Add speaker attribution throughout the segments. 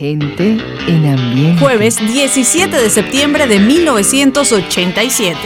Speaker 1: Gente en ambiente.
Speaker 2: Jueves 17 de septiembre de 1987.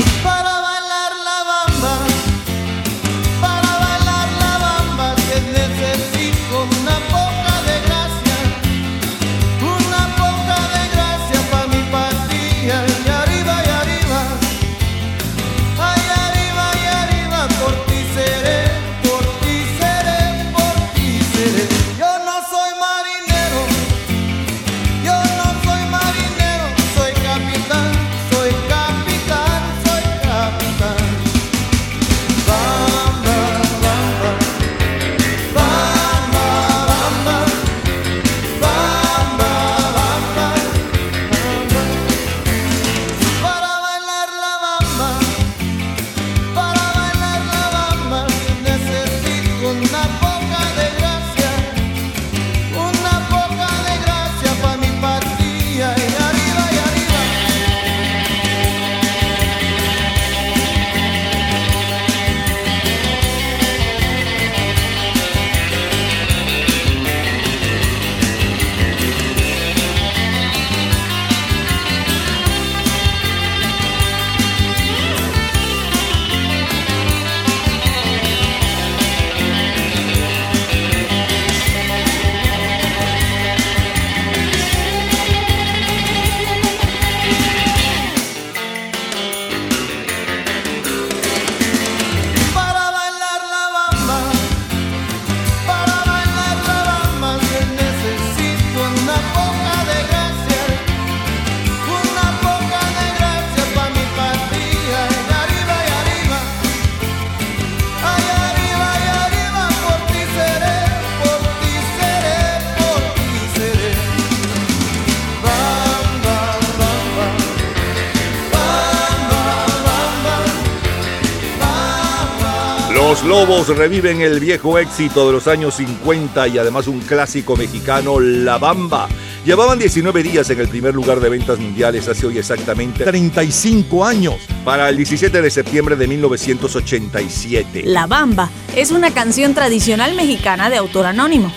Speaker 3: Lobos reviven el viejo éxito de los años 50 y además un clásico mexicano, La Bamba. Llevaban 19 días en el primer lugar de ventas mundiales hace hoy exactamente 35 años, para el 17 de septiembre de 1987.
Speaker 2: La Bamba es una canción tradicional mexicana de autor anónimo.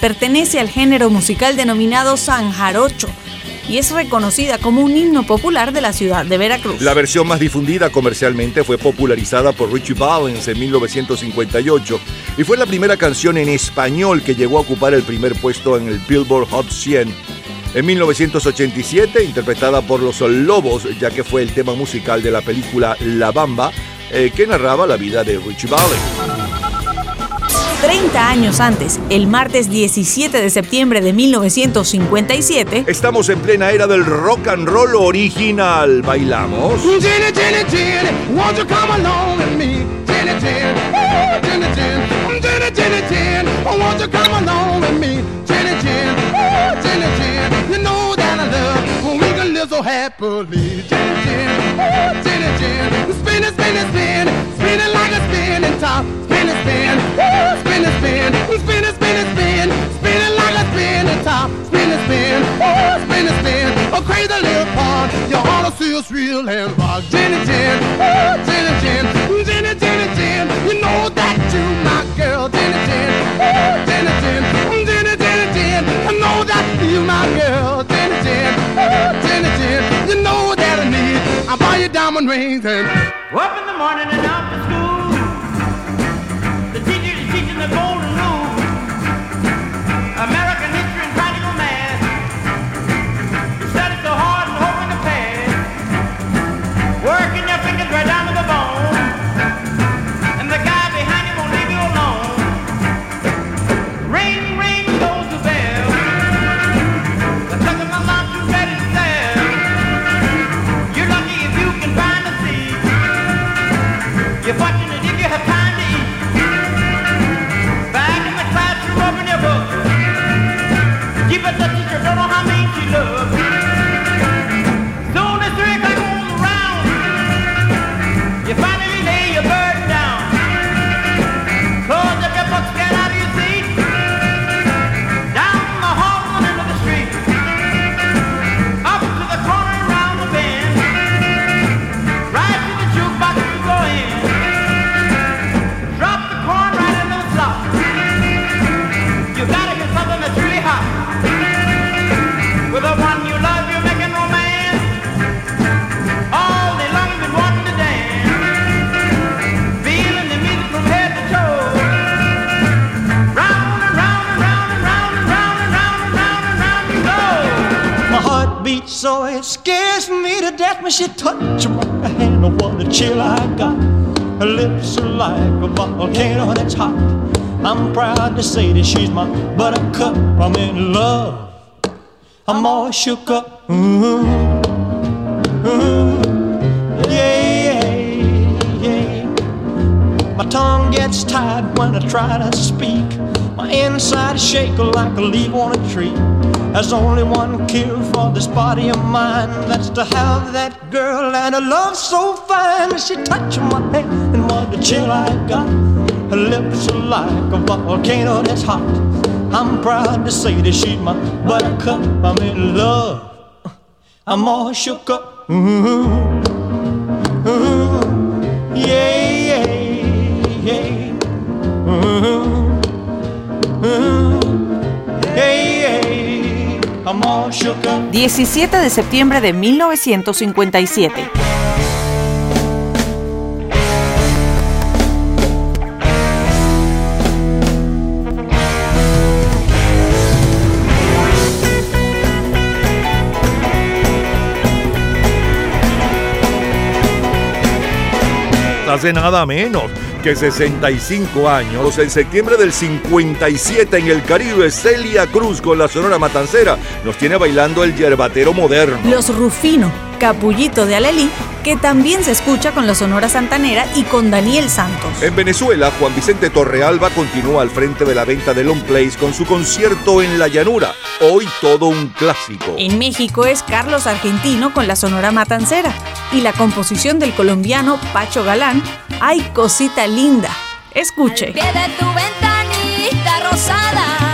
Speaker 2: Pertenece al género musical denominado San Jarocho y es reconocida como un himno popular de la ciudad de Veracruz.
Speaker 3: La versión más difundida comercialmente fue popularizada por Richie Valens en 1958 y fue la primera canción en español que llegó a ocupar el primer puesto en el Billboard Hot 100. En 1987, interpretada por Los Lobos, ya que fue el tema musical de la película La Bamba, eh, que narraba la vida de Richie Valens.
Speaker 2: 30 años antes, el martes 17 de septiembre de 1957.
Speaker 3: Estamos en plena era del rock and roll original. ¿Bailamos? Jenny, Jenny, Jenny, won't you come along with me? Jenny, Jenny, oh, Jenny, Jenny, Jenny, Jenny, Jenny, oh, won't you come along with me? Jenny, Jenny, oh, Jenny, Jenny, you know that I love when we can live so happily. Jenny, Jenny, oh, Jenny, Jenny, us real and rock, Jenny Jen, oh, Jenny Jen, Jenny Jenny Jen, oh, you know that you my girl, Jenny Jen, oh, Jenny Jen, Jenny Jenny Jen, I know that you my girl, Jenny Jen, oh, Jenny Jen, you know that I need, I buy you diamond rings and
Speaker 4: up in the morning and out to school.
Speaker 5: She touched my hand. Oh, what a chill I got. Her lips are like a volcano that's hot. I'm proud to say that she's my buttercup. I'm in love. I'm all shook up. Ooh, ooh, yeah, yeah. My tongue gets tied when I try to speak. My inside shake like a leaf on a tree. There's only one cure for this body of mine. That's to have that girl and a love so fine. She touched my hand and what a chill I got. Her lips are like a volcano that's hot. I'm proud to say that she's my buttercup. I'm in love. I'm all shook up. Ooh, ooh, yeah, yeah, yeah.
Speaker 6: 17 de septiembre de 1957.
Speaker 7: Hace nada menos que 65 años, en septiembre del 57 en el Caribe, Celia Cruz con la Sonora Matancera nos tiene bailando el yerbatero moderno.
Speaker 6: Los Rufino, Capullito de Alelí, que también se escucha con la Sonora Santanera y con Daniel Santos.
Speaker 7: En Venezuela, Juan Vicente Torrealba continúa al frente de la venta de Long Place con su concierto en la llanura, hoy todo un clásico.
Speaker 6: En México es Carlos Argentino con la Sonora Matancera y la composición del colombiano Pacho Galán, Ay cosita linda. Escuche.
Speaker 8: Al pie de tu ventanita rosada.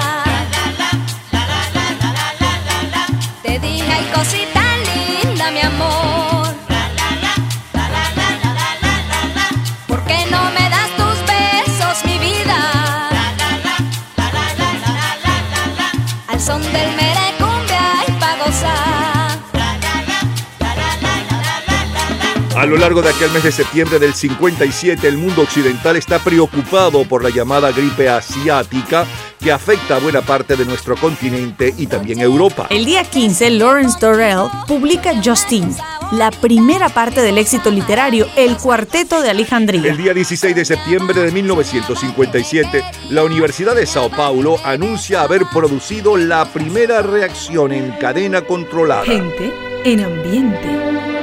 Speaker 7: A lo largo de aquel mes de septiembre del 57, el mundo occidental está preocupado por la llamada gripe asiática que afecta a buena parte de nuestro continente y también Europa.
Speaker 6: El día 15, Lawrence Dorrell publica Justine, la primera parte del éxito literario, El Cuarteto de Alejandría.
Speaker 7: El día 16 de septiembre de 1957, la Universidad de Sao Paulo anuncia haber producido la primera reacción en cadena controlada.
Speaker 9: Gente en ambiente.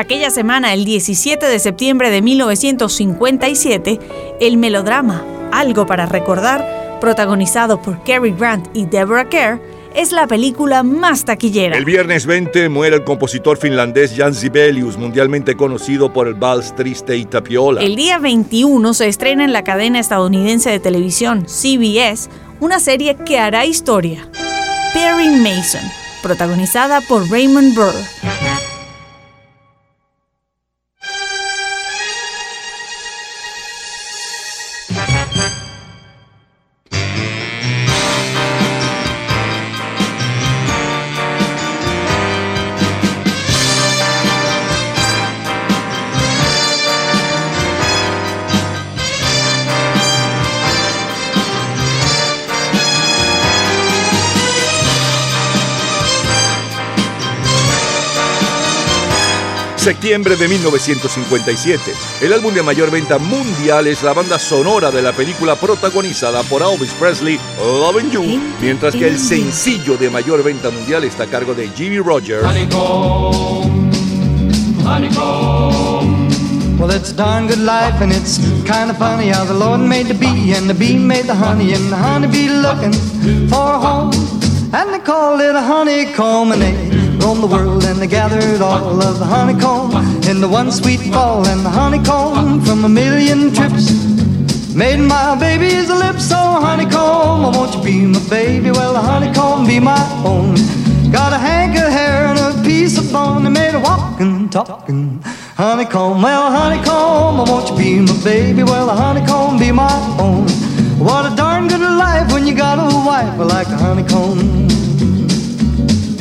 Speaker 6: Aquella semana, el 17 de septiembre de 1957, el melodrama Algo para recordar, protagonizado por Cary Grant y Deborah Kerr, es la película más taquillera.
Speaker 7: El viernes 20 muere el compositor finlandés Jan Sibelius, mundialmente conocido por el vals triste y tapiola.
Speaker 6: El día 21 se estrena en la cadena estadounidense de televisión CBS una serie que hará historia, Perry Mason, protagonizada por Raymond Burr.
Speaker 7: Septiembre de 1957. El álbum de mayor venta mundial es la banda sonora de la película protagonizada por Elvis Presley, Loving You, mientras que el sencillo de mayor venta mundial está a cargo de Jimmy Rogers.
Speaker 10: Well, it's a darn good life, and it's kind of funny how the Lord made the bee, and the bee made the honey, and the honeybee looking for a home. And they called it a honeycomb, and they roamed the world, and they gathered all of the honeycomb in the one sweet fall, and the honeycomb from a million trips made my baby's lips so honeycomb. Oh, won't you be my baby? Well, the honeycomb be my own. Got a hank of hair and a piece of bone that made a walking, talking honeycomb. Well, honeycomb, oh, won't you be my baby? Well, the honeycomb be my own. What a darn good life when you got a wife like a honeycomb.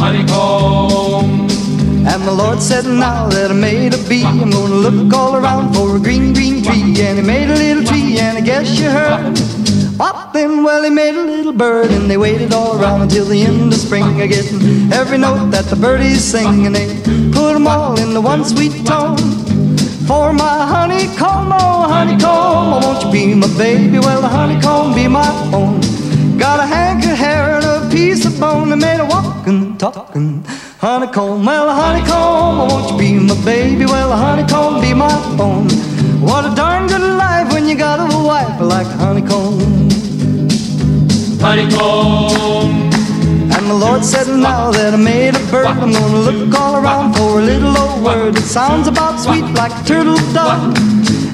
Speaker 11: Honeycomb.
Speaker 10: And the Lord said, Now that I made a bee, I'm gonna look all around for a green, green tree. And he made a little tree, and I guess you heard. What then? Well, he made a little bird, and they waited all around until the end of spring. Getting every note that the birdies sing, and they put them all into one sweet tone. For my honeycomb, oh honeycomb, won't you be my baby? Well, the honeycomb be my own. Got a hank of hair and a piece of bone that made a walking, talking honeycomb. Well, honeycomb, won't you be my baby? Well, honeycomb be my own. What a darn good life when you got a wife like honeycomb.
Speaker 11: Honeycomb.
Speaker 10: And the Lord said, Now that I made a bird, I'm gonna look all around for a little old word that sounds about sweet like turtle dove.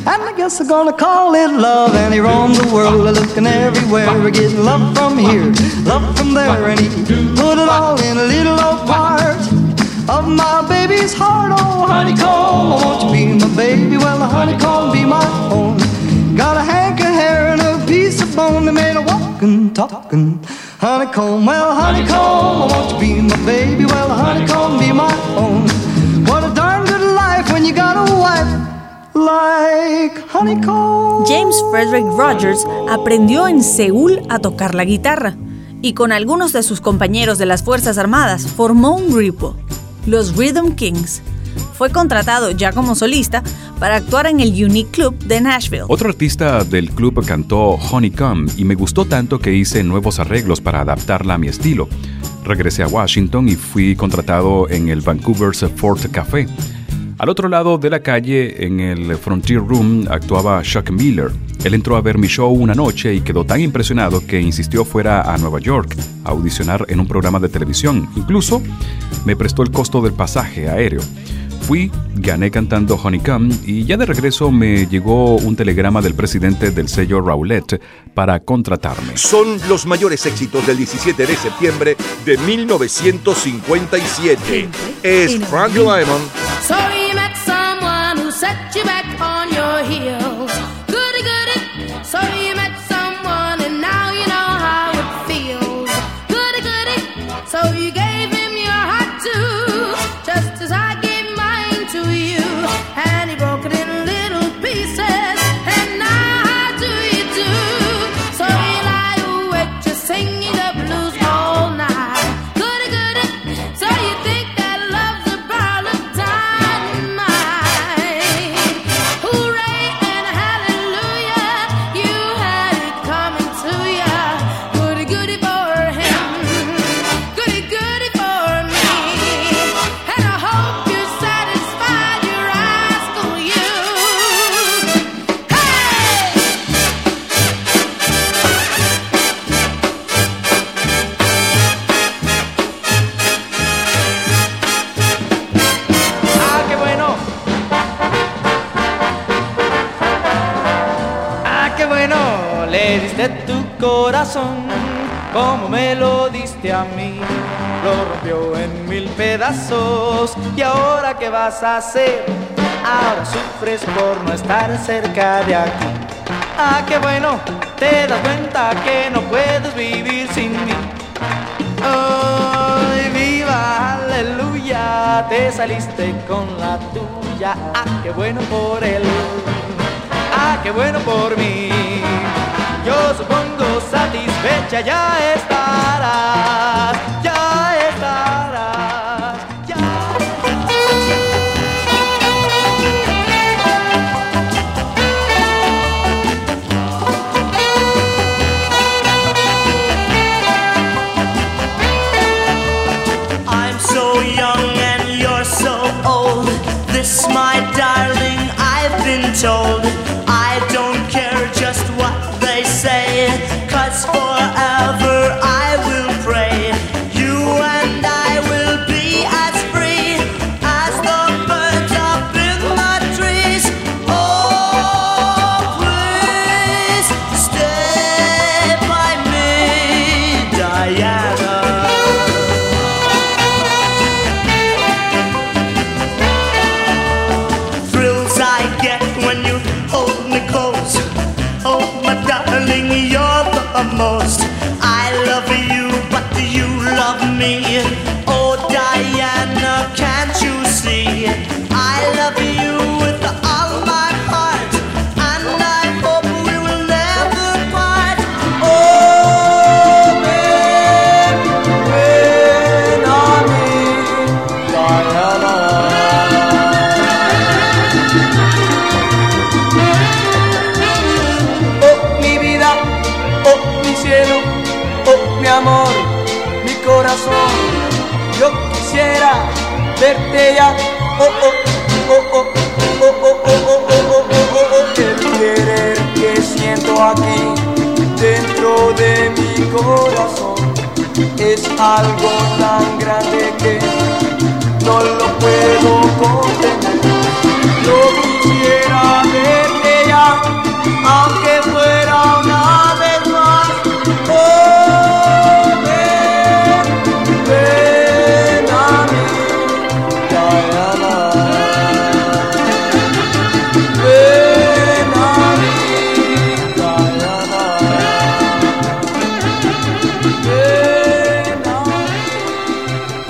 Speaker 10: And I guess I'm gonna call it love. And he roamed the world, looking everywhere, getting love from here, love from there, and he put it all in a little old part of my baby's heart. Oh, honeycomb, won't you be my baby? Well, the honeycomb be my own. Got a hank of hair and a piece of bone that made a walking, talking honeycomb. Well, honeycomb, won't you be my baby? Well, honeycomb be my own. What a darn good life when you got a wife.
Speaker 6: James Frederick Rogers aprendió en Seúl a tocar la guitarra y con algunos de sus compañeros de las Fuerzas Armadas formó un grupo, los Rhythm Kings. Fue contratado ya como solista para actuar en el Unique Club de Nashville.
Speaker 12: Otro artista del club cantó Honeycomb y me gustó tanto que hice nuevos arreglos para adaptarla a mi estilo. Regresé a Washington y fui contratado en el Vancouver's Fort Café. Al otro lado de la calle, en el Frontier Room, actuaba Chuck Miller. Él entró a ver mi show una noche y quedó tan impresionado que insistió fuera a Nueva York a audicionar en un programa de televisión. Incluso me prestó el costo del pasaje aéreo. Fui, gané cantando Honeycomb y ya de regreso me llegó un telegrama del presidente del sello Rowlett para contratarme.
Speaker 11: Son los mayores éxitos del 17 de septiembre de 1957. Es Frank Lyman.
Speaker 13: Qué vas a hacer? Ahora sufres por no estar cerca de aquí. Ah, qué bueno. Te das cuenta que no puedes vivir sin mí. ¡Ay, viva, aleluya! Te saliste con la tuya. ¡Ah, qué bueno por él! ¡Ah, qué bueno por mí! Yo supongo satisfecha ya estarás, ya
Speaker 14: my darling, I've been told.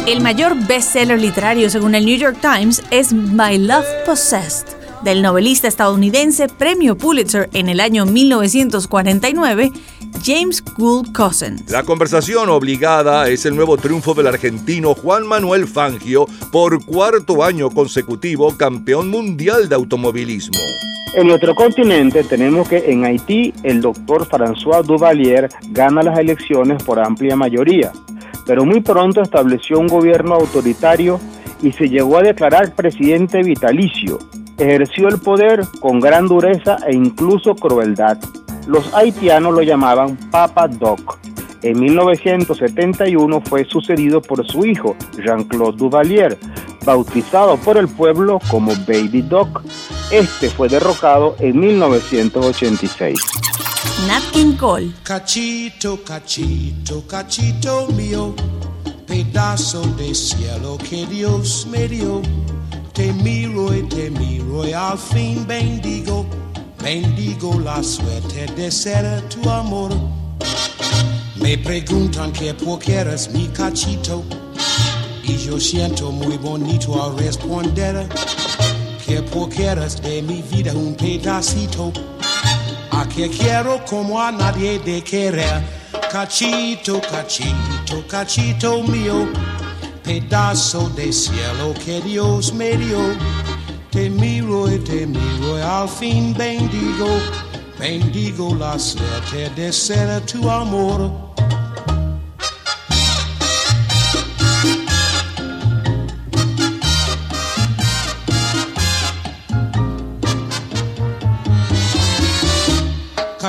Speaker 15: El
Speaker 6: mayor bestseller literario según el New York Times es My Love Possessed, del novelista estadounidense premio Pulitzer en el año 1949, James Gould Cousins.
Speaker 7: La conversación obligada es el nuevo triunfo del argentino Juan Manuel Fangio por cuarto año consecutivo campeón mundial de automovilismo.
Speaker 16: En nuestro continente tenemos que en Haití el doctor François Duvalier gana las elecciones por amplia mayoría, pero muy pronto estableció un gobierno autoritario y se llegó a declarar presidente vitalicio. Ejerció el poder con gran dureza e incluso crueldad. Los haitianos lo llamaban Papa Doc. En 1971 fue sucedido por su hijo, Jean-Claude Duvalier, bautizado por el pueblo como Baby Doc. Este fue derrocado en 1986.
Speaker 6: Nat King.
Speaker 17: Cachito, cachito, cachito mío, pedazo de cielo que Dios me dio. Te miro y te miro y al fin bendigo, bendigo la suerte de ser tu amor. Me preguntan que por qué eres mi cachito y yo siento muy bonito al responder que porque eres de mi vida un pedacito que quiero como a nadie de querer. Cachito, cachito, cachito mío, pedazo de cielo que Dios me dio. Te miro y te miro y al fin bendigo, bendigo la suerte de ser tu amor.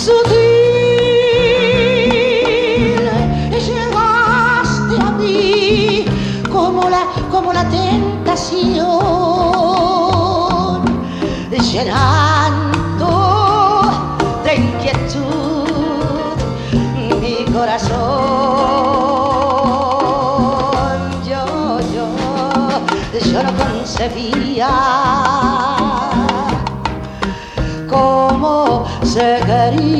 Speaker 18: Sutil, llegaste a mí como la, como la tentación, llenando de inquietud mi corazón. Yo, yo, yo no concebía
Speaker 19: Zagari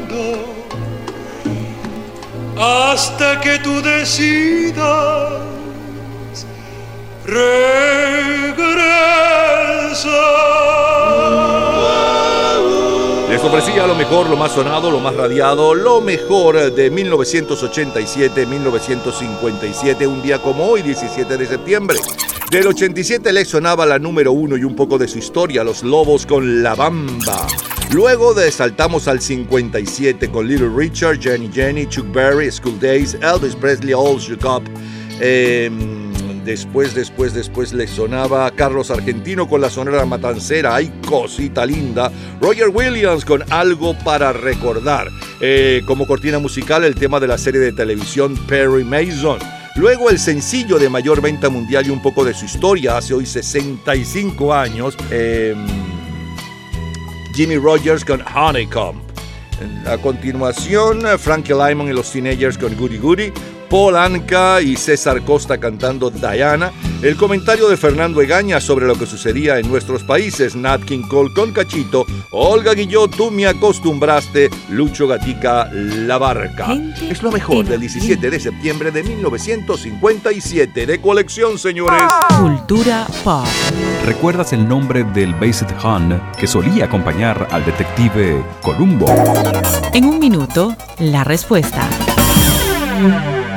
Speaker 20: hasta que tú decidas regresar.
Speaker 7: Les ofrecía lo mejor, lo más sonado, lo más radiado, lo mejor de 1987-1957, un día como hoy, 17 de septiembre. Del 87 le sonaba la número uno y un poco de su historia, Los Lobos con La Bamba. Luego de saltamos al 57 con Little Richard, Jenny Jenny, Chuck Berry, School Days, Elvis Presley, All Shook Up. Eh, después, después, después le sonaba Carlos Argentino con la sonora matancera, ay cosita linda. Roger Williams con Algo para recordar. Eh, como cortina musical el tema de la serie de televisión Perry Mason. Luego el sencillo de mayor venta mundial y un poco de su historia, hace hoy 65 años, eh, Jimmy Rogers con Honeycomb. A continuación, Frankie Lymon y los Teenagers con Goody Goody. Paul Anka y César Costa cantando Diana, el comentario de Fernando Egaña sobre lo que sucedía en nuestros países, Nat King Cole con Cachito, Olga Guillot, tú me acostumbraste, Lucho Gatica, La Barca. Es lo mejor del 17 de septiembre de 1957, de colección, señores.
Speaker 9: Cultura pop.
Speaker 12: ¿Recuerdas el nombre del Based Han que solía acompañar al detective Columbo?
Speaker 9: En un minuto, la respuesta.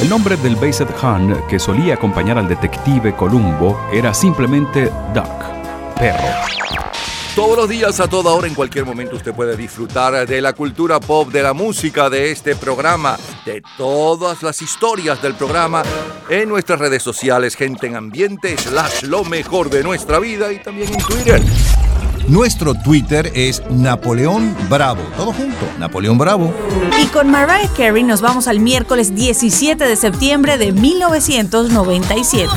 Speaker 12: El nombre del Based Han que solía acompañar al detective Columbo era simplemente Duck, perro.
Speaker 7: Todos los días, a toda hora, en cualquier momento, usted puede disfrutar de la cultura pop, de la música, de este programa, de todas las historias del programa en nuestras redes sociales, gente en ambiente, slash lo mejor de nuestra vida y también en Twitter.
Speaker 6: Nuestro Twitter es Napoleón Bravo. Todo junto, Napoleón Bravo.
Speaker 21: Y con Mariah Carey nos vamos al miércoles 17 de septiembre de 1997.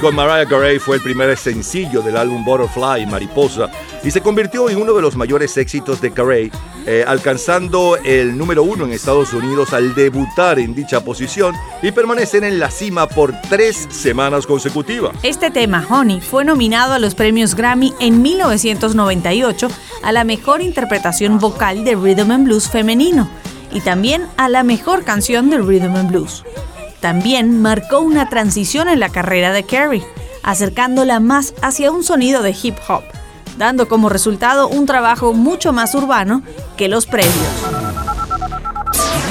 Speaker 7: Con Mariah Carey fue el primer sencillo del álbum Butterfly, Mariposa, y se convirtió en uno de los mayores éxitos de Carey, eh, alcanzando el número uno en Estados Unidos al debutar en dicha posición y permanecer en la cima por tres semanas consecutivas.
Speaker 6: Este tema, Honey, fue nominado a los premios Grammy en 1998 a la mejor interpretación vocal de Rhythm and Blues femenino y también a la mejor canción de Rhythm and Blues. También marcó una transición en la carrera de Carey, acercándola más hacia un sonido de hip hop, dando como resultado un trabajo mucho más urbano que los previos.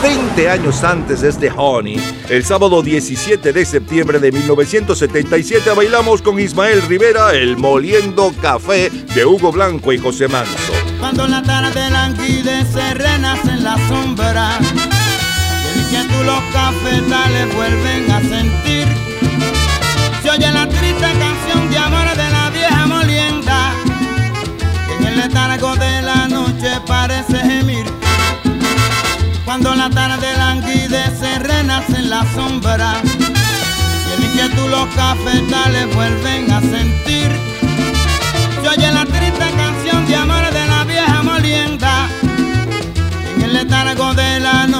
Speaker 7: 20 años antes de este Honey, el sábado 17 de septiembre de 1977 bailamos con Ismael Rivera el Moliendo Café de Hugo Blanco y José Manso.
Speaker 2: Cuando la tarde languidece, renace en la sombra. Los cafetales vuelven a sentir. Se oye la triste canción de amor de la vieja molienda. Que en el letargo de la noche parece gemir. Cuando la tarde languidece, renace en la sombra. Y el inquietud los cafetales vuelven a sentir. Se oye la triste canción de amor de la vieja molienda. En el letargo de la noche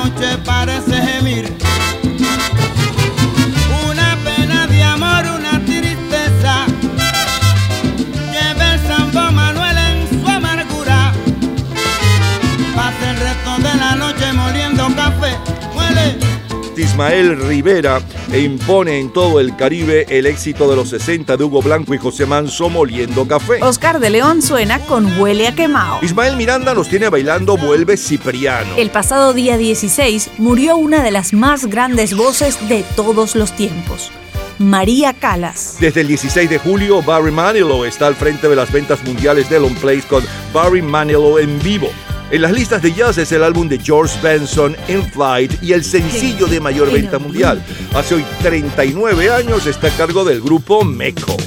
Speaker 7: Rivera e impone en todo el Caribe el éxito de los 60 de Hugo Blanco y José Manso moliendo café.
Speaker 6: Oscar de León suena con Huele a quemao.
Speaker 7: Ismael Miranda nos tiene bailando Vuelve Cipriano.
Speaker 6: El pasado día 16 murió una de las más grandes voces de todos los tiempos, María Calas.
Speaker 7: Desde el 16 de julio, Barry Manilow está al frente de las ventas mundiales de Long Place con Barry Manilow en vivo. En las listas de jazz es el álbum de George Benson, In Flight, y el sencillo de mayor venta mundial. Hace hoy 39 años está a cargo del grupo Meco.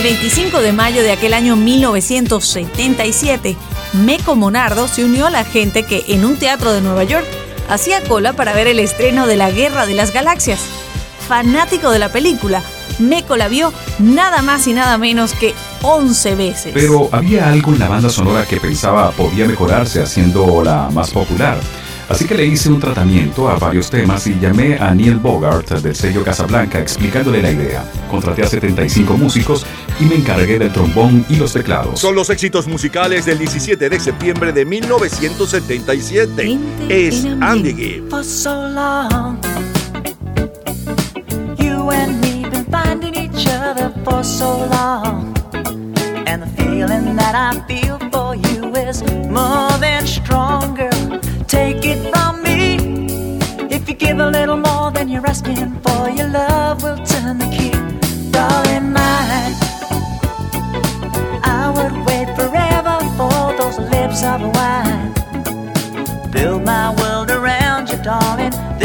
Speaker 6: El 25 de mayo de aquel año 1977, Meco Monardo se unió a la gente que en un teatro de Nueva York hacía cola para ver el estreno de La Guerra de las Galaxias. Fanático de la película, Meco la vio nada más y nada menos que 11 veces.
Speaker 12: Pero había algo en la banda sonora que pensaba podía mejorarse haciéndola más popular. Así que le hice un tratamiento a varios temas y llamé a Neil Bogart del sello Casablanca explicándole la idea. Contraté a 75 músicos y me encargué del trombón y los teclados.
Speaker 7: Son los éxitos musicales del 17 de septiembre de 1977. Es Andy Gibb.
Speaker 22: for so long. You and me been finding each other for so long. And the feeling that I feel for you is more than stronger. Take it from me. If you give a little more than you're asking for, your love will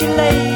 Speaker 22: You laying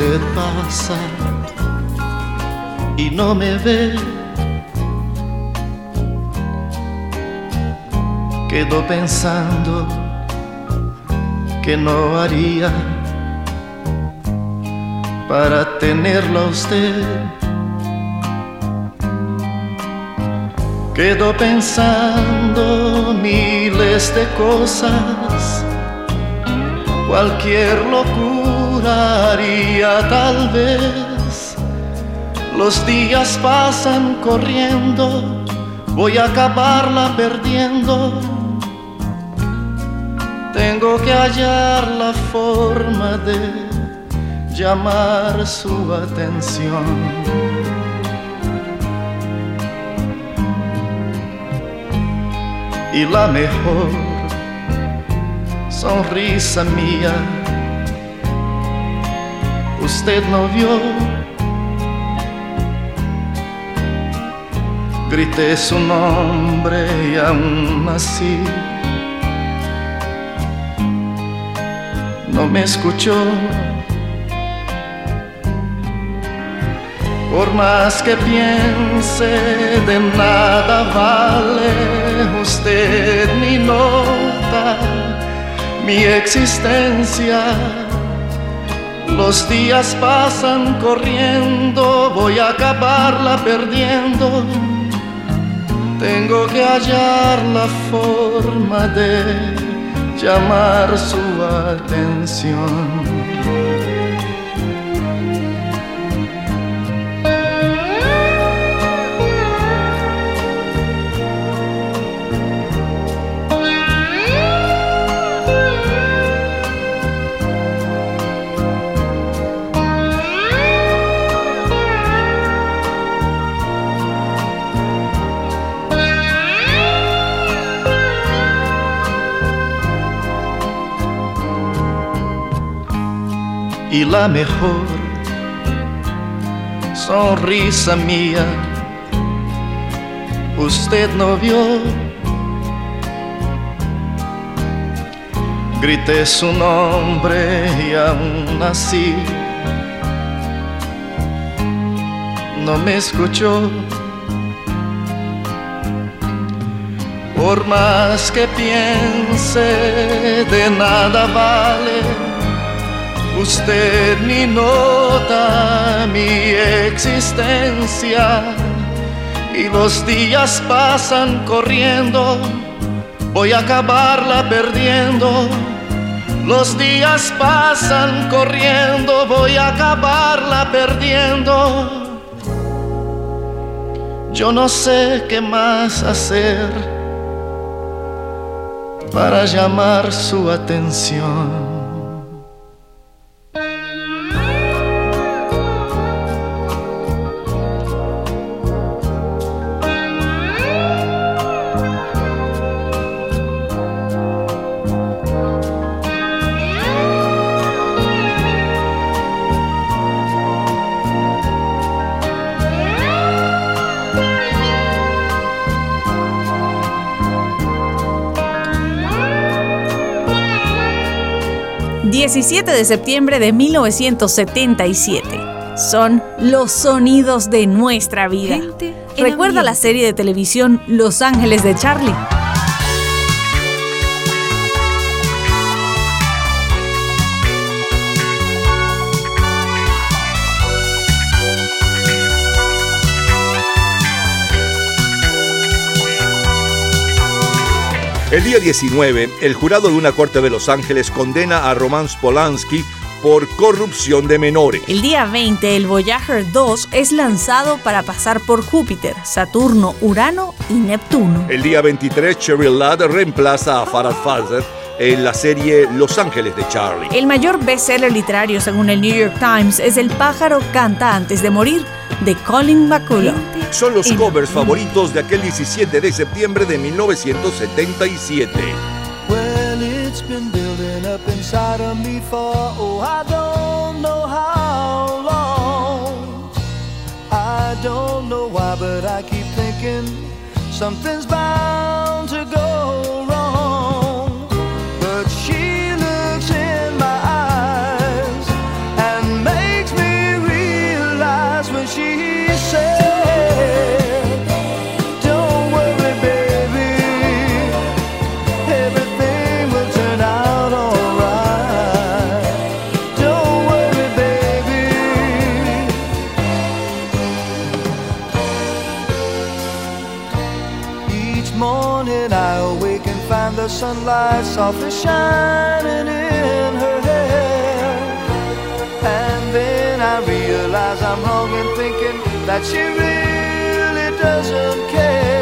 Speaker 23: usted pasa y no me ve, quedo pensando que no haría para tenerla usted. Quedo pensando miles de cosas, cualquier locura haría tal vez. Los días pasan corriendo, voy a acabarla perdiendo. Tengo que hallar la forma de llamar su atención. y la mejor sonrisa mía usted no vio. Grité su nombre y aún así no me escuchó. Por más que piense, de nada vale usted ni nota mi existencia. Los días pasan corriendo, voy a acabarla perdiendo. Tengo que hallar la forma de llamar su atención. Y la mejor sonrisa mía usted no vio. Grité su nombre y aún así no me escuchó. Por más que piense, de nada vale usted ni nota mi existencia y los días pasan corriendo, voy a acabarla perdiendo. Los días pasan corriendo, voy a acabarla perdiendo. Yo no sé qué más hacer para llamar su atención.
Speaker 6: ...17 de septiembre de 1977... ...son los sonidos de nuestra vida... ¿Recuerda la serie de televisión Los Ángeles de Charlie?
Speaker 7: El día 19, el jurado de una corte de Los Ángeles condena a Roman Polanski por corrupción de menores.
Speaker 6: El día 20, el Voyager 2 es lanzado para pasar por Júpiter, Saturno, Urano y Neptuno.
Speaker 7: El día 23, Cheryl Ladd reemplaza a Farah Fawcett en la serie Los Ángeles de Charlie.
Speaker 6: El mayor bestseller literario, según el New York Times, es El pájaro canta antes de morir, de Colin McCullough.
Speaker 7: Son los covers favoritos de aquel 17 de septiembre de 1977.
Speaker 15: Well, it's been building up inside of me for, oh, I don't know how long. I don't know why, but I keep thinking something's bound to go sunlight softly shining in her hair. And then I realize I'm wrong in thinking that she really doesn't care.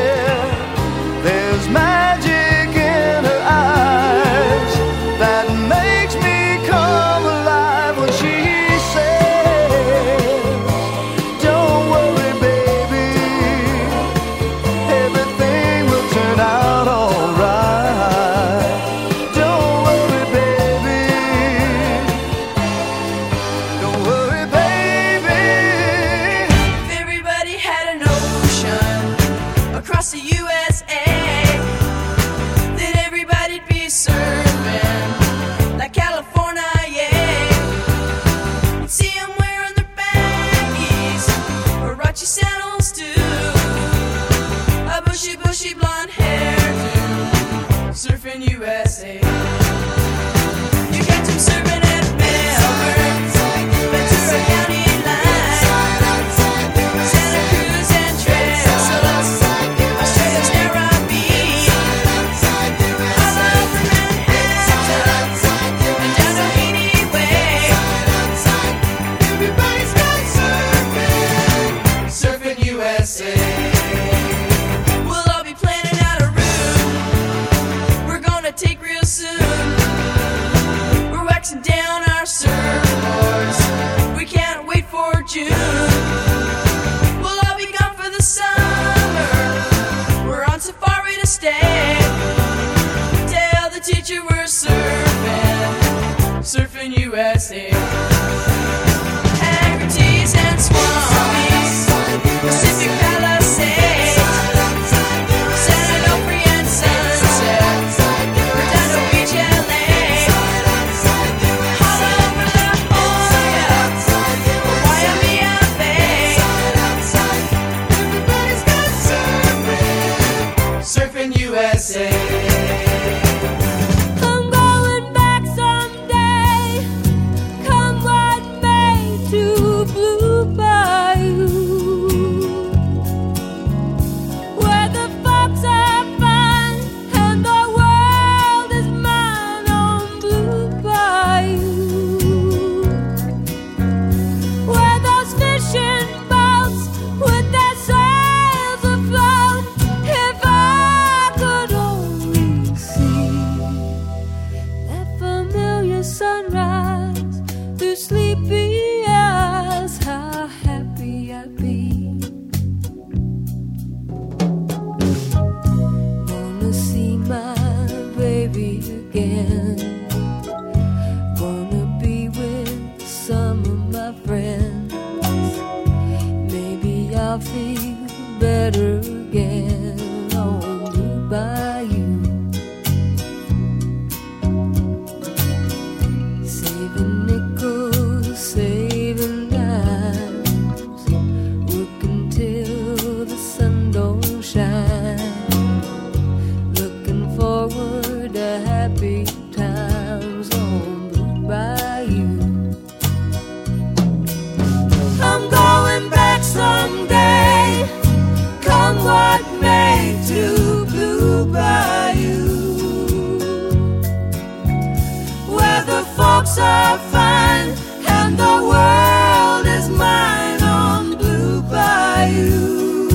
Speaker 24: And
Speaker 25: the world is mine on Blue Bayou.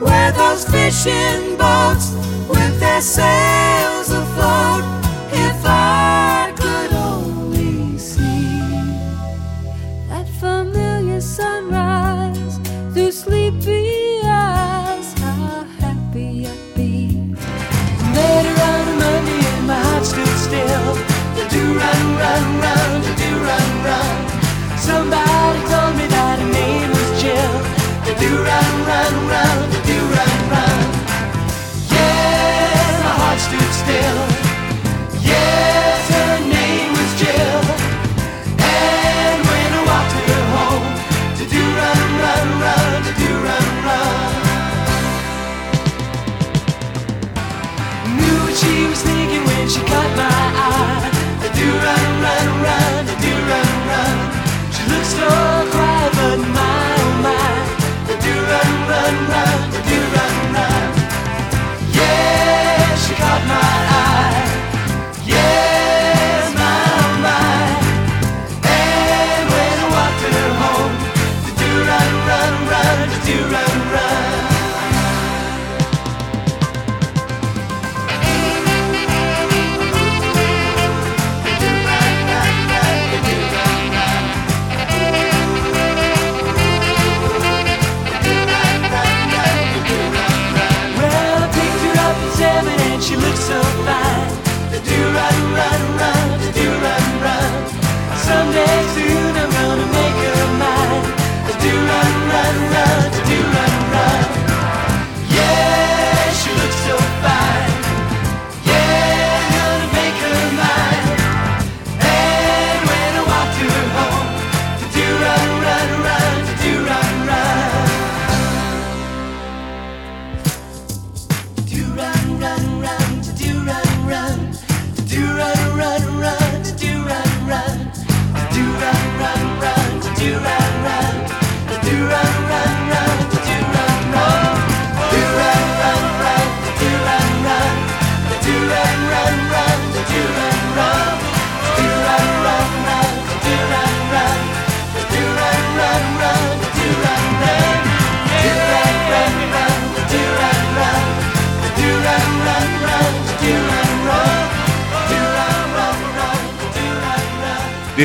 Speaker 25: Where those fishing boats with their sails afloat. my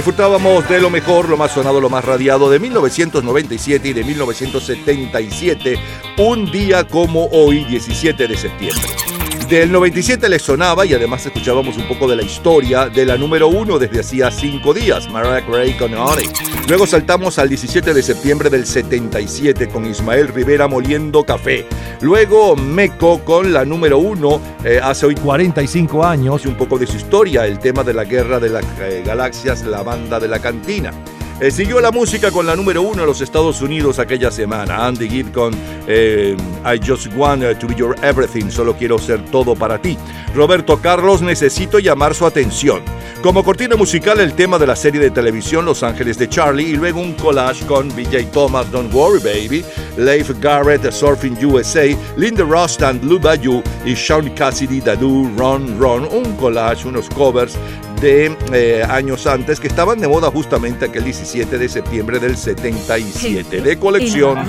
Speaker 7: disfrutábamos de lo mejor, lo más sonado, lo más radiado de 1997 y de 1977, un día como hoy, 17 de septiembre. Desde el 97 le sonaba y además escuchábamos un poco de la historia de la número uno desde hacía cinco días, Mariah Carey con. Luego saltamos al 17 de septiembre del 77 con Ismael Rivera moliendo café. Luego Meco con la número uno eh, hace hoy 45 años y un poco de su historia, el tema de la guerra de las eh, galaxias, la banda de la cantina. Eh, siguió la música con la número uno en los Estados Unidos aquella semana. Andy Gibb con eh, I Just Want to Be Your Everything, solo quiero ser todo para ti. Roberto Carlos, necesito llamar su atención. Como cortina musical, el tema de la serie de televisión Los Ángeles de Charlie y luego un collage con BJ Thomas, Don't Worry Baby, Leif Garrett, Surfing USA, Linda Rust and Blue Bayou y Sean Cassidy, Dadu, Run Run. Un collage, unos covers de eh, años antes que estaban de moda justamente aquel 17 de septiembre del 77 de colección.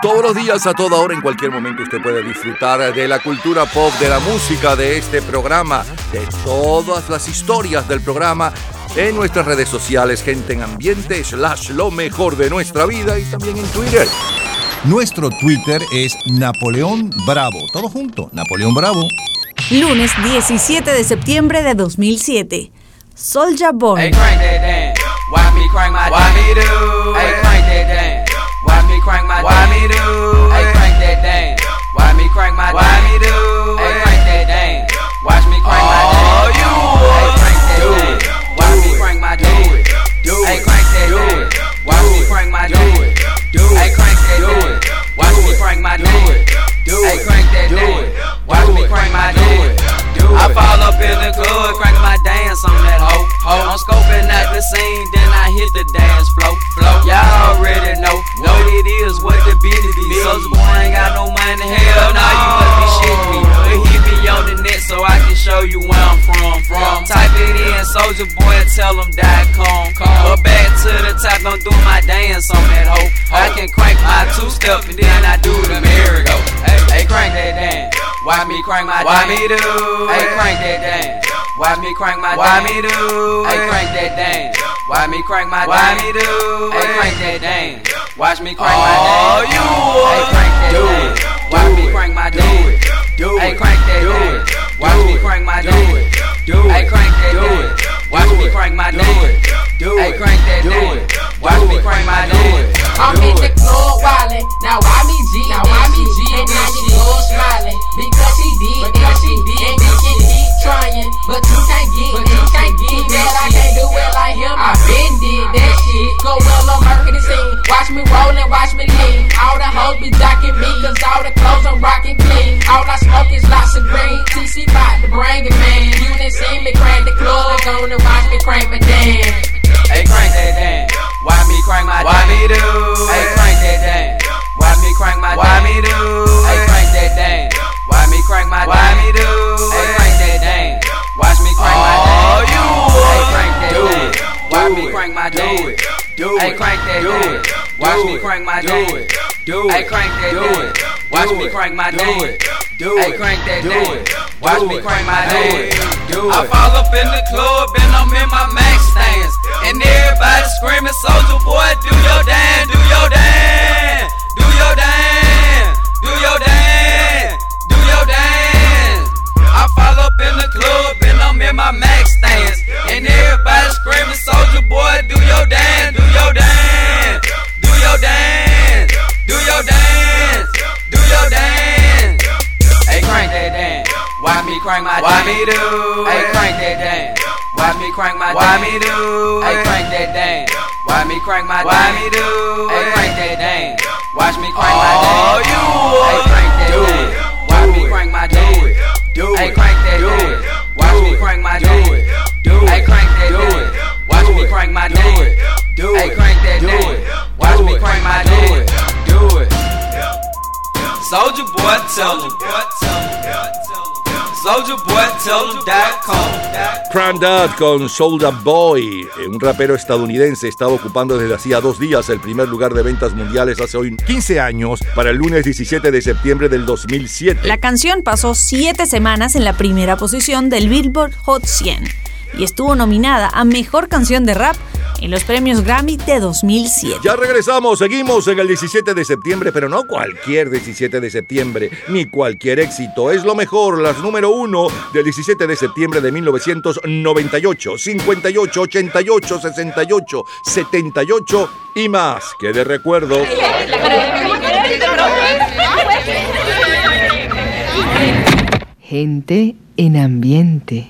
Speaker 7: Todos los días, a toda hora, en cualquier momento usted puede disfrutar de la cultura pop, de la música, de este programa, de todas las historias del programa en nuestras redes sociales, gente en ambiente, slash lo mejor de nuestra vida y también en Twitter.
Speaker 26: Nuestro Twitter es Napoleón Bravo. Todo junto, Napoleón Bravo.
Speaker 6: Lunes 17 de septiembre de 2007. Soldier Boy.
Speaker 27: Hey, crank that damn. Why me crank my Why me do? Hey, crank that damn. Why me crank my Why me do? Hey, crank that damn. Why me crank my Why me do? Hey, crank that damn. Watch me crank my Oh, you Hey, crank that damn. Watch me crank my Do it. Do it. Hey, crank that damn. Watch me crank my Do it. Do it. Hey, crank that damn. Watch me crank my Do it. Do it. Hey, crank that damn. Watch me crank my Do it. I fall up in the club, crank my dance on that hoe. ho. I'm scoping out the scene, then I hit the dance flow. flow. Y'all already know what it is, what the business be. Soulja boy ain't got no money, hell nah, you must be Soldier Boy, tell them dot com. But back to the top, don't do my dance on that hoe. I can crank my two step and then I do the merry-go. Hey, hey, crank that dance. Why me crank my dance? Why me do? Hey, crank that dance. Why me crank my Why me do? Hey, crank that dance. Why me crank my Why me do? Hey, crank that dance. Watch me crank my dance. Oh, you Hey, crank that do dance. Watch me crank my dance. Do it. Hey, crank that dance. Watch me crank my dance. Do it. Hey, crank that dance. Watch me crank my dance. Do it. Hey, crank that dance. Watch me crank my dance.
Speaker 28: I'm in the club wildin', now why me G? Now why me G? And now club smiling because she did, because she did, and can keep trying, but you can't get, but you can't get that. I can't do it like him. I been did that shit. Go well on marketing scene. Watch me rollin', watch me lean. All the hoes be docking me, cause all the clothes I'm rockin' clean. All I smoke is lots of green. TC bout the bring it, man. You done seen me crank the club, gonna watch me crank my dance.
Speaker 27: Hey, crank that dance. Why me crank my Why me do? Hey, crank that dance. Why me crank my Why me do? Hey, crank that dance. Why me crank my Why me do? Hey, crank that dance. Watch me crank my Oh, you Hey, crank that dance. Watch me crank my dance. Do it. Hey, crank that dance. Watch me crank my dance. Do it. Hey, crank that dance. Watch me crank my dance. Do it. Hey, crank that dance. Watch me crank my dance. Do it. I fall up in the club and I'm in my max stance. And everybody screaming, Soldier Boy, do your
Speaker 7: con Boy, eh, un rapero estadounidense, estaba ocupando desde hacía dos días el primer lugar de ventas mundiales hace hoy 15 años para el lunes 17 de septiembre del 2007.
Speaker 6: La canción pasó siete semanas en la primera posición del Billboard Hot 100 y estuvo nominada a Mejor Canción de Rap en los premios Grammy de 2007.
Speaker 7: Ya regresamos, seguimos en el 17 de septiembre, pero no cualquier 17 de septiembre, ni cualquier éxito. Es lo mejor, las número uno del 17 de septiembre de 1998, 58, 88, 68, 78 y más que de recuerdo.
Speaker 1: Gente en ambiente.